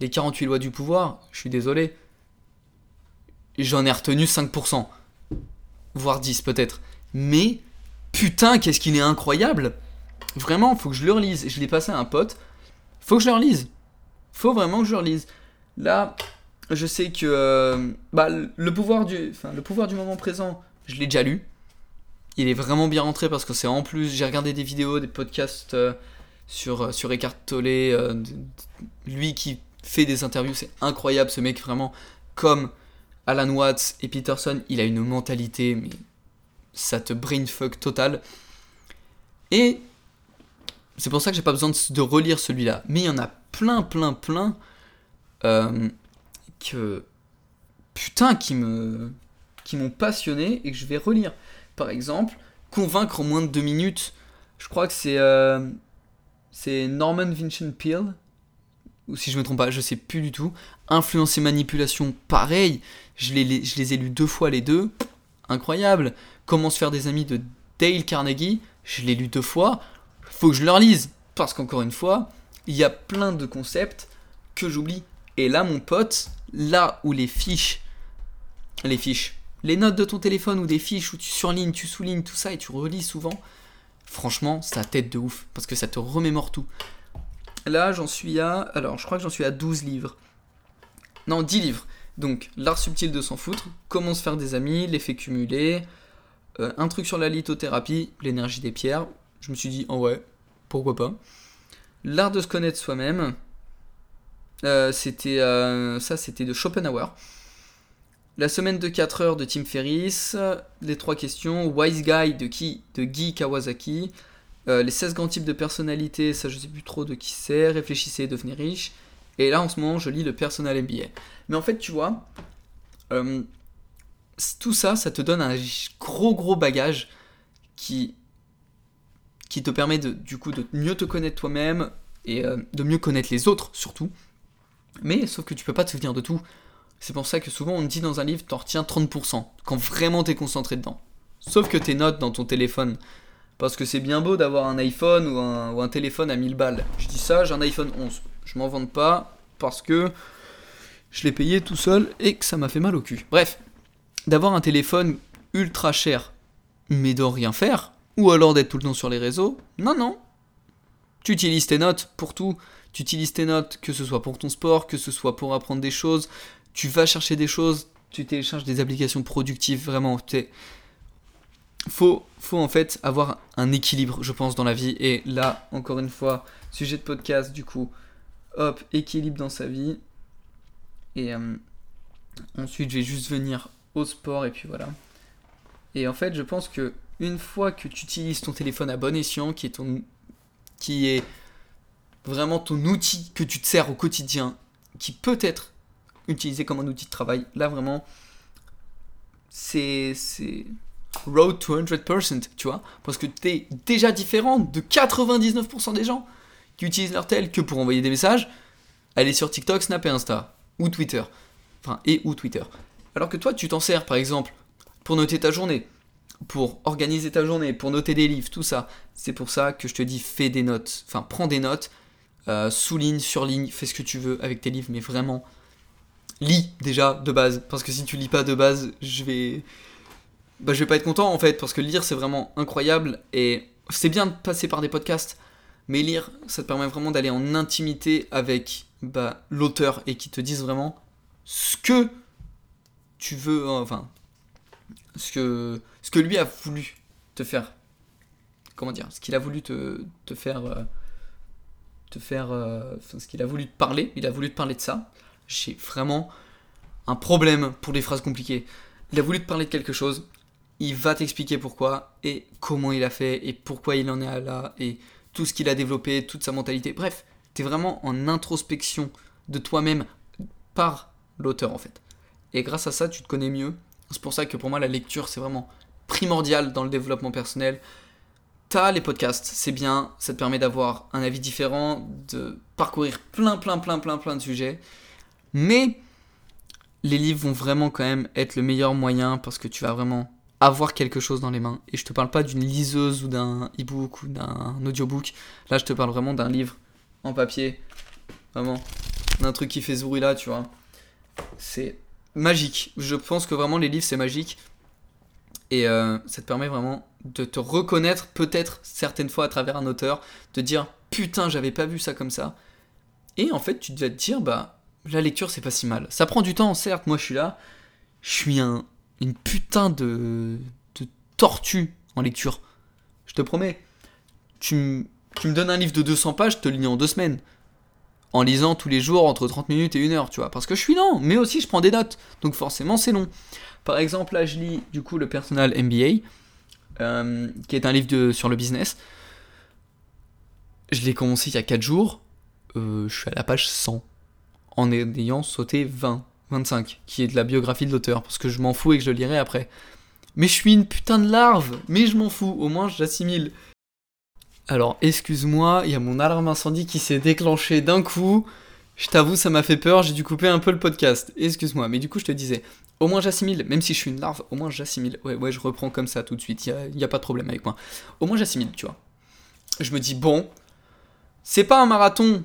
Les 48 lois du pouvoir, je suis désolé. J'en ai retenu 5%. Voire 10 peut-être. Mais, putain, qu'est-ce qu'il est incroyable Vraiment, faut que je le relise. Je l'ai passé à un pote. Faut que je le relise. Faut vraiment que je le relise. Là, je sais que euh, bah, le, pouvoir du, le pouvoir du moment présent, je l'ai déjà lu il est vraiment bien rentré parce que c'est en plus, j'ai regardé des vidéos, des podcasts euh, sur, euh, sur Eckhart Tolle, lui qui fait des interviews, c'est incroyable ce mec vraiment, comme Alan Watts et Peterson, il a une mentalité, mais ça te brainfuck total. Et c'est pour ça que j'ai pas besoin de, relire celui-là. Mais il y en a plein, plein, plein que putain qui me qui m'ont passionné et que je vais relire par exemple, convaincre en moins de deux minutes. Je crois que c'est euh, c'est Norman Vincent Peale, ou si je me trompe pas, je sais plus du tout. Influence et manipulation, pareil. Je les, je les ai lus deux fois les deux. Incroyable. Comment se faire des amis de Dale Carnegie, je l'ai lu deux fois. Faut que je leur lise. Parce qu'encore une fois, il y a plein de concepts que j'oublie. Et là, mon pote, là où les fiches, les fiches, les notes de ton téléphone ou des fiches où tu surlignes, tu soulignes tout ça et tu relis souvent, franchement, ça tête de ouf parce que ça te remémore tout. Là, j'en suis à. Alors, je crois que j'en suis à 12 livres. Non, 10 livres. Donc, l'art subtil de s'en foutre, comment se faire des amis, l'effet cumulé, euh, un truc sur la lithothérapie, l'énergie des pierres. Je me suis dit, oh ouais, pourquoi pas. L'art de se connaître soi-même. Euh, c'était euh, ça, c'était de Schopenhauer. La semaine de 4 heures de Tim Ferriss, les trois questions, Wise Guy de Guy Kawasaki, euh, les 16 grands types de personnalité, ça je sais plus trop de qui c'est, réfléchissez et devenez riche. Et là en ce moment je lis le Personal MBA. Mais en fait tu vois, tout ça, ça te donne un gros gros bagage qui, te permet de, de mieux te connaître toi-même et de mieux connaître les autres surtout. Mais sauf que tu peux pas te souvenir de tout. C'est pour ça que souvent on dit dans un livre, t'en retiens 30%, quand vraiment t'es concentré dedans. Sauf que tes notes dans ton téléphone. Parce que c'est bien beau d'avoir un iPhone ou un, téléphone à 1000 balles. Je dis ça, j'ai un iPhone 11. Je m'en vante pas parce que je l'ai payé tout seul et que ça m'a fait mal au cul. Bref, d'avoir un téléphone ultra cher, mais de rien faire, ou alors d'être tout le temps sur les réseaux, non, non. Tu utilises tes notes pour tout. Tu utilises tes notes, que ce soit pour ton sport, que ce soit pour apprendre des choses, tu vas chercher des choses, tu télécharges des applications productives, vraiment. Faut, faut en fait avoir un équilibre, je pense, dans la vie. Et là, encore une fois, sujet de podcast, du coup, hop, équilibre dans sa vie. Et euh, ensuite, je vais juste venir au sport et puis voilà. Et en fait, je pense que une fois que tu utilises ton téléphone à bon escient, qui est ton, qui est vraiment ton outil que tu te sers au quotidien, qui peut être utilisé comme un outil de travail, là vraiment, c'est road to 100%, tu vois, parce que tu es déjà différent de 99% des gens qui utilisent leur tel que pour envoyer des messages, aller sur TikTok, Snap et Insta, ou Twitter, enfin, et ou Twitter. Alors que toi, tu t'en sers, par exemple, pour noter ta journée, pour organiser ta journée, pour noter des livres, tout ça. C'est pour ça que je te dis fais des notes, enfin prends des notes, euh, souligne, surligne, fais ce que tu veux avec tes livres, mais vraiment lis déjà de base, parce que si tu lis pas de base, je vais, bah, je vais pas être content en fait, parce que lire c'est vraiment incroyable et c'est bien de passer par des podcasts, mais lire ça te permet vraiment d'aller en intimité avec bah, l'auteur et qui te dise vraiment ce que tu veux, enfin ce que, lui a voulu te faire. Comment dire? Ce qu'il a voulu te, te faire. Euh, te faire. Euh, ce qu'il a voulu te parler. Il a voulu te parler de ça. J'ai vraiment un problème pour les phrases compliquées. Il a voulu te parler de quelque chose. Il va t'expliquer pourquoi et comment il a fait et pourquoi il en est là et tout ce qu'il a développé, toute sa mentalité. Bref, tu es vraiment en introspection de toi-même par l'auteur en fait. Et grâce à ça, tu te connais mieux c'est pour ça que pour moi, la lecture, c'est vraiment primordial dans le développement personnel. T'as les podcasts, c'est bien, ça te permet d'avoir un avis différent, de parcourir plein, plein, plein, plein, plein de sujets. Mais les livres vont vraiment quand même être le meilleur moyen parce que tu vas vraiment avoir quelque chose dans les mains. Et je te parle pas d'une liseuse ou d'un e-book ou d'un audiobook. Là, je te parle vraiment d'un livre en papier. Vraiment. D'un truc qui fait ce bruit là, tu vois. C'est magique. Je pense que vraiment les livres c'est magique. Et euh, ça te permet vraiment de te reconnaître peut-être certaines fois à travers un auteur, de dire putain j'avais pas vu ça comme ça. Et en fait tu devais te dire bah la lecture c'est pas si mal. Ça prend du temps certes, moi je suis là, je suis un, une putain de, tortue en lecture. Je te promets. Tu, tu me donnes un livre de 200 pages, je te le en deux semaines en lisant tous les jours entre 30 minutes et 1 heure, tu vois. Parce que je suis lent, mais aussi je prends des notes. Donc forcément, c'est long. Par exemple, là, je lis du coup le Personal MBA, euh, qui est un livre de, sur le business. Je l'ai commencé il y a 4 jours. Euh, je suis à la page 100. En ayant sauté 20, 25, qui est de la biographie de l'auteur. Parce que je m'en fous et que je le lirai après. Mais je suis une putain de larve. Mais je m'en fous. Au moins, j'assimile. Alors, excuse-moi, il y a mon alarme incendie qui s'est déclenchée d'un coup. Je t'avoue, ça m'a fait peur, j'ai dû couper un peu le podcast. Excuse-moi, mais du coup, je te disais, au moins j'assimile, même si je suis une larve, au moins j'assimile. Ouais, ouais, je reprends comme ça tout de suite, il n'y a, pas de problème avec moi. Au moins j'assimile, tu vois. Je me dis, bon, c'est pas un marathon.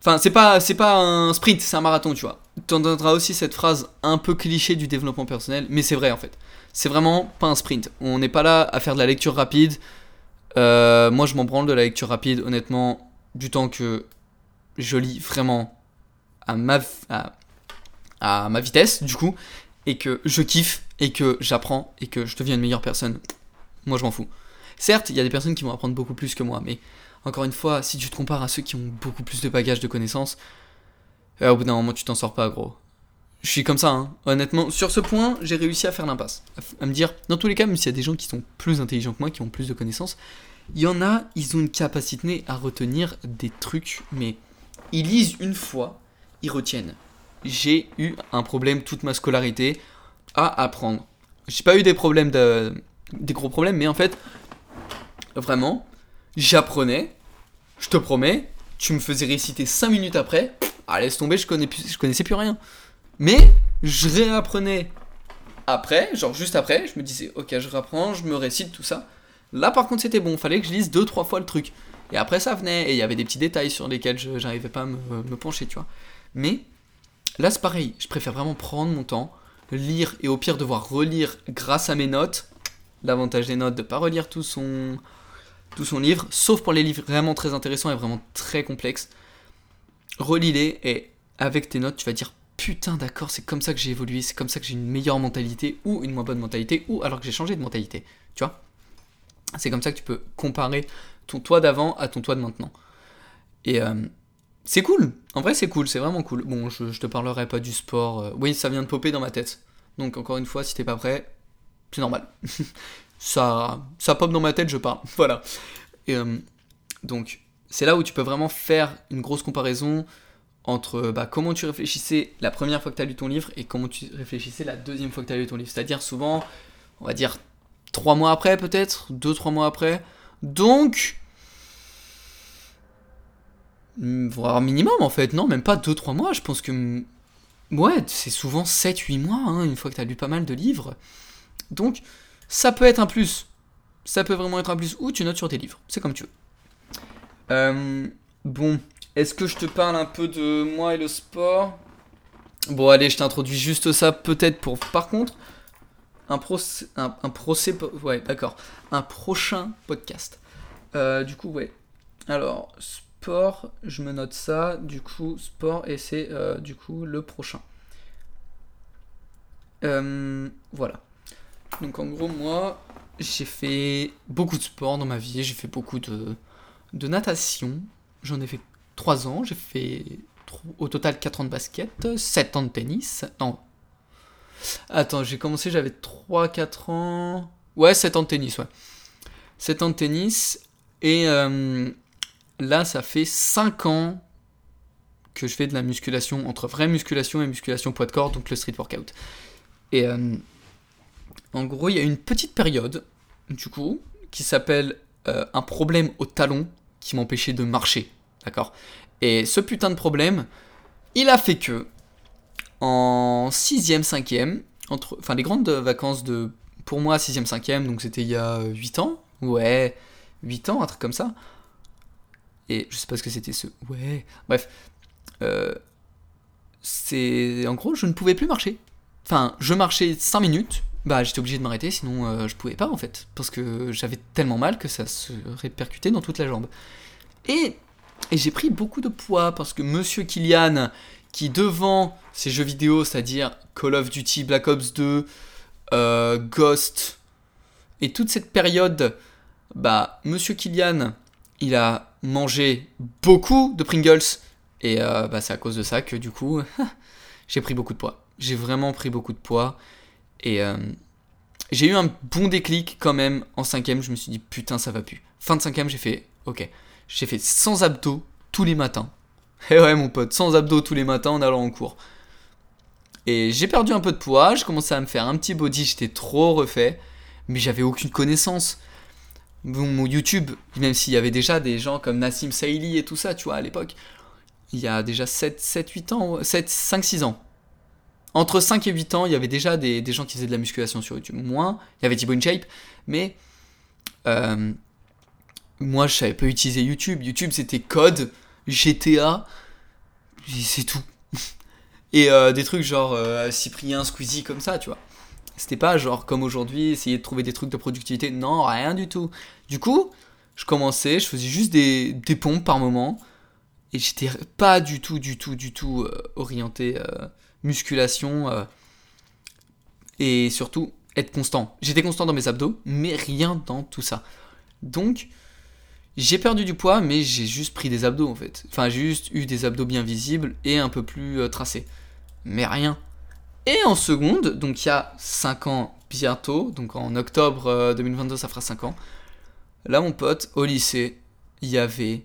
Enfin, c'est pas, c'est pas un sprint, c'est un marathon, tu vois. Tu entendras aussi cette phrase un peu cliché du développement personnel, mais c'est vrai en fait. C'est vraiment pas un sprint. On n'est pas là à faire de la lecture rapide, euh, moi, je m'en branle de la lecture rapide, honnêtement, du temps que je lis vraiment à ma, à, ma vitesse, du coup, et que je kiffe, et que j'apprends, et que je deviens une meilleure personne. Moi, je m'en fous. Certes, il y a des personnes qui vont apprendre beaucoup plus que moi, mais encore une fois, si tu te compares à ceux qui ont beaucoup plus de bagages de connaissances, euh, au bout d'un moment, tu t'en sors pas, gros. Je suis comme ça, hein. honnêtement. Sur ce point, j'ai réussi à faire l'impasse. À, me dire, dans tous les cas, même s'il y a des gens qui sont plus intelligents que moi, qui ont plus de connaissances, il y en a, ils ont une capacité à retenir des trucs, mais ils lisent une fois, ils retiennent. J'ai eu un problème toute ma scolarité à apprendre. J'ai pas eu des problèmes de, des gros problèmes, mais en fait, vraiment, j'apprenais, je te promets, tu me faisais réciter 5 minutes après, ah laisse tomber, je, je connaissais plus rien. Mais je réapprenais après, genre juste après, je me disais, ok, je reprends, je me récite tout ça. Là, par contre, c'était bon, fallait que je lise deux, trois fois le truc. Et après, ça venait, et il y avait des petits détails sur lesquels je n'arrivais pas à me, me, pencher, tu vois. Mais là, c'est pareil, je préfère vraiment prendre mon temps, lire, et au pire, devoir relire grâce à mes notes. L'avantage des notes, de ne pas relire tout son, tout son livre, sauf pour les livres vraiment très intéressants et vraiment très complexes. Relis-les, et avec tes notes, tu vas dire putain d'accord, c'est comme ça que j'ai évolué, c'est comme ça que j'ai une meilleure mentalité ou une moins bonne mentalité ou alors que j'ai changé de mentalité. Tu vois C'est comme ça que tu peux comparer ton toi d'avant à ton toi de maintenant. Et euh, c'est cool. En vrai, c'est cool, c'est vraiment cool. Bon, je, je te parlerai pas du sport. euh, Oui, ça vient de popper dans ma tête. Donc, encore une fois, si t'es pas prêt, c'est normal. ça, ça pop dans ma tête, je parle. Voilà. Euh, donc, c'est là où tu peux vraiment faire une grosse comparaison entre bah, comment tu réfléchissais la première fois que tu as lu ton livre et comment tu réfléchissais la deuxième fois que tu as lu ton livre. C'est-à-dire souvent, on va dire trois mois après peut-être, deux, trois mois après. Donc, mm, voire minimum en fait, non, même pas deux, trois mois, je pense que... mm, Ouais, c'est souvent 7-8 mois, hein, une fois que tu as lu pas mal de livres. Donc, ça peut être un plus. Ça peut vraiment être un plus. Ou tu notes sur tes livres, c'est comme tu veux. Euh, bon, est-ce que je te parle un peu de moi et le sport? Bon, allez, je t'introduis juste ça, peut-être pour. Par contre, un procès. Un, Ouais, d'accord. Un prochain podcast. Euh, du coup, ouais. Alors, sport, je me note ça. Du coup, sport, et c'est euh, du coup le prochain. Euh, voilà. Donc, en gros, moi, j'ai fait beaucoup de sport dans ma vie. J'ai fait beaucoup de, de natation. J'en ai fait 3 ans. J'ai fait au total 4 ans de basket, 7 ans de tennis. Non. Attends, j'ai commencé, j'avais 3-4 ans. Ouais, 7 ans de tennis, ouais. 7 ans de tennis. Et euh, là, ça fait 5 ans que je fais de la musculation, entre vraie musculation et musculation poids de corps, donc le street workout. Et euh, en gros, il y a une petite période, du coup, qui s'appelle euh, un problème au talon qui m'empêchait de marcher. D'accord? Et ce putain de problème, il a fait que, en 6ème, 5ème, entre, enfin les grandes vacances de, pour moi, 6ème, 5ème, donc c'était il y a 8 ans, ouais, 8 ans, un truc comme ça. Et je sais pas ce que c'était ce, ouais, bref. Euh, c'est, en gros, je ne pouvais plus marcher. Enfin, je marchais 5 minutes, bah j'étais obligé de m'arrêter, sinon euh, je pouvais pas en fait. Parce que j'avais tellement mal que ça se répercutait dans toute la jambe. Et, et j'ai pris beaucoup de poids parce que Monsieur Kylian, qui devant ces jeux vidéo, c'est-à-dire Call of Duty, Black Ops 2, euh, Ghost, et toute cette période, bah Monsieur Kylian, il a mangé beaucoup de Pringles. Et euh, bah, c'est à cause de ça que du coup, j'ai pris beaucoup de poids. J'ai vraiment pris beaucoup de poids. Et euh, j'ai eu un bon déclic quand même en cinquième. Je me suis dit putain ça va plus. Fin de cinquième j'ai fait ok. J'ai fait 100 abdos tous les matins. Et ouais mon pote, 100 abdos tous les matins en allant en cours. Et j'ai perdu un peu de poids. Je commençais à me faire un petit body. J'étais trop refait. Mais j'avais aucune connaissance. Bon, mon YouTube, même s'il y avait déjà des gens comme Nassim Saïli et tout ça, tu vois, à l'époque, il y a déjà 7, 7 8 ans, 7, 5, 6 ans. Entre 5 et 8 ans, il y avait déjà des, des gens qui faisaient de la musculation sur YouTube. Moins, il y avait Thibaut InShape, mais euh, moi, je savais pas utiliser YouTube. YouTube, c'était code, GTA, c'est tout. Et euh, des trucs genre euh, Cyprien, Squeezie, comme ça, tu vois. C'était pas genre comme aujourd'hui, essayer de trouver des trucs de productivité. Non, rien du tout. Du coup, je commençais, je faisais juste des, des pompes par moment. Et j'étais pas du tout, du tout, du tout euh, orienté musculation. et surtout, être constant. J'étais constant dans mes abdos, mais rien dans tout ça. Donc, j'ai perdu du poids, mais j'ai juste pris des abdos en fait. Enfin, j'ai juste eu des abdos bien visibles et un peu plus euh, tracés. Mais rien. Et en seconde, donc il y a 5 ans bientôt, donc en octobre euh, 2022 ça fera 5 ans, là mon pote, au lycée, il y avait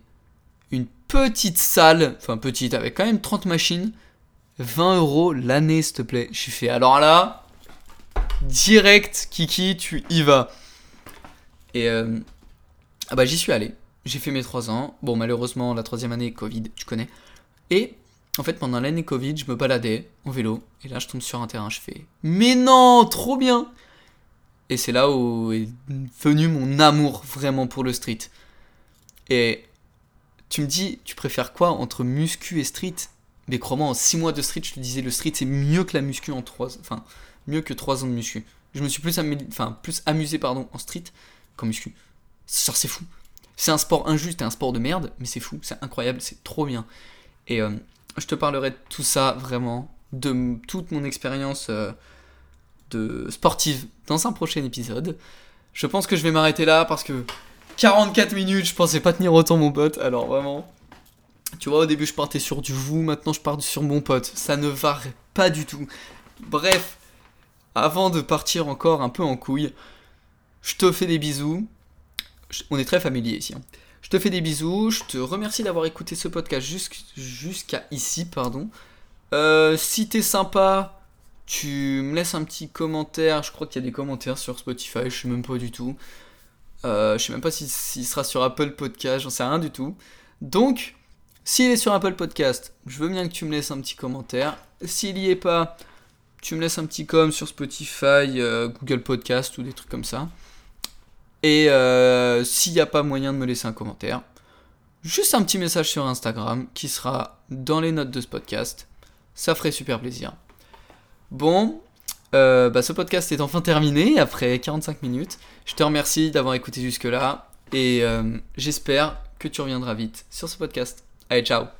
une petite salle, enfin petite, avec quand même 30 machines, 20 euros l'année s'il te plaît. Suis fait, alors là, direct, Kiki, tu y vas. Et euh, ah bah j'y suis allé, j'ai fait mes 3 ans, bon malheureusement la troisième année, Covid, tu connais. Et en fait, pendant l'année Covid, je me baladais en vélo, et là, je tombe sur un terrain, je fais Mais non, trop bien Et c'est là où est venu mon amour vraiment pour le street. Et tu me dis, tu préfères quoi entre muscu et street? Mais crois-moi, en 6 mois de street, je te disais, le street, c'est mieux que la muscu en 3 Enfin, mieux que 3 ans de muscu. Je me suis plus, amusé pardon, en street qu'en muscu. Genre, c'est fou. C'est un sport injuste et un sport de merde, mais c'est fou, c'est incroyable, c'est trop bien. Et euh, je te parlerai de tout ça vraiment, de toute mon expérience euh, de sportive dans un prochain épisode. Je pense que je vais m'arrêter là parce que 44 minutes, je pensais pas tenir autant mon pote, alors vraiment. Tu vois, au début je partais sur du vous, maintenant je pars sur mon pote. Ça ne va pas du tout. Bref, avant de partir encore un peu en couille, je te fais des bisous. On est très familier ici. Hein. Je te fais des bisous. Je te remercie d'avoir écouté ce podcast jusqu'à ici, pardon. Euh, si t'es sympa, tu me laisses un petit commentaire. Je crois qu'il y a des commentaires sur Spotify, je sais même pas du tout. Euh, je sais même pas s'il sera sur Apple Podcast, j'en sais rien du tout. Donc, s'il est sur Apple Podcast, je veux bien que tu me laisses un petit commentaire. S'il y est pas, tu me laisses un petit com sur Spotify, euh, Google Podcast ou des trucs comme ça. Et euh, s'il n'y a pas moyen de me laisser un commentaire, juste un petit message sur Instagram qui sera dans les notes de ce podcast. Ça ferait super plaisir. Bon, euh, bah, ce podcast est enfin terminé après 45 minutes. Je te remercie d'avoir écouté jusque-là et j'espère que tu reviendras vite sur ce podcast. Allez, ciao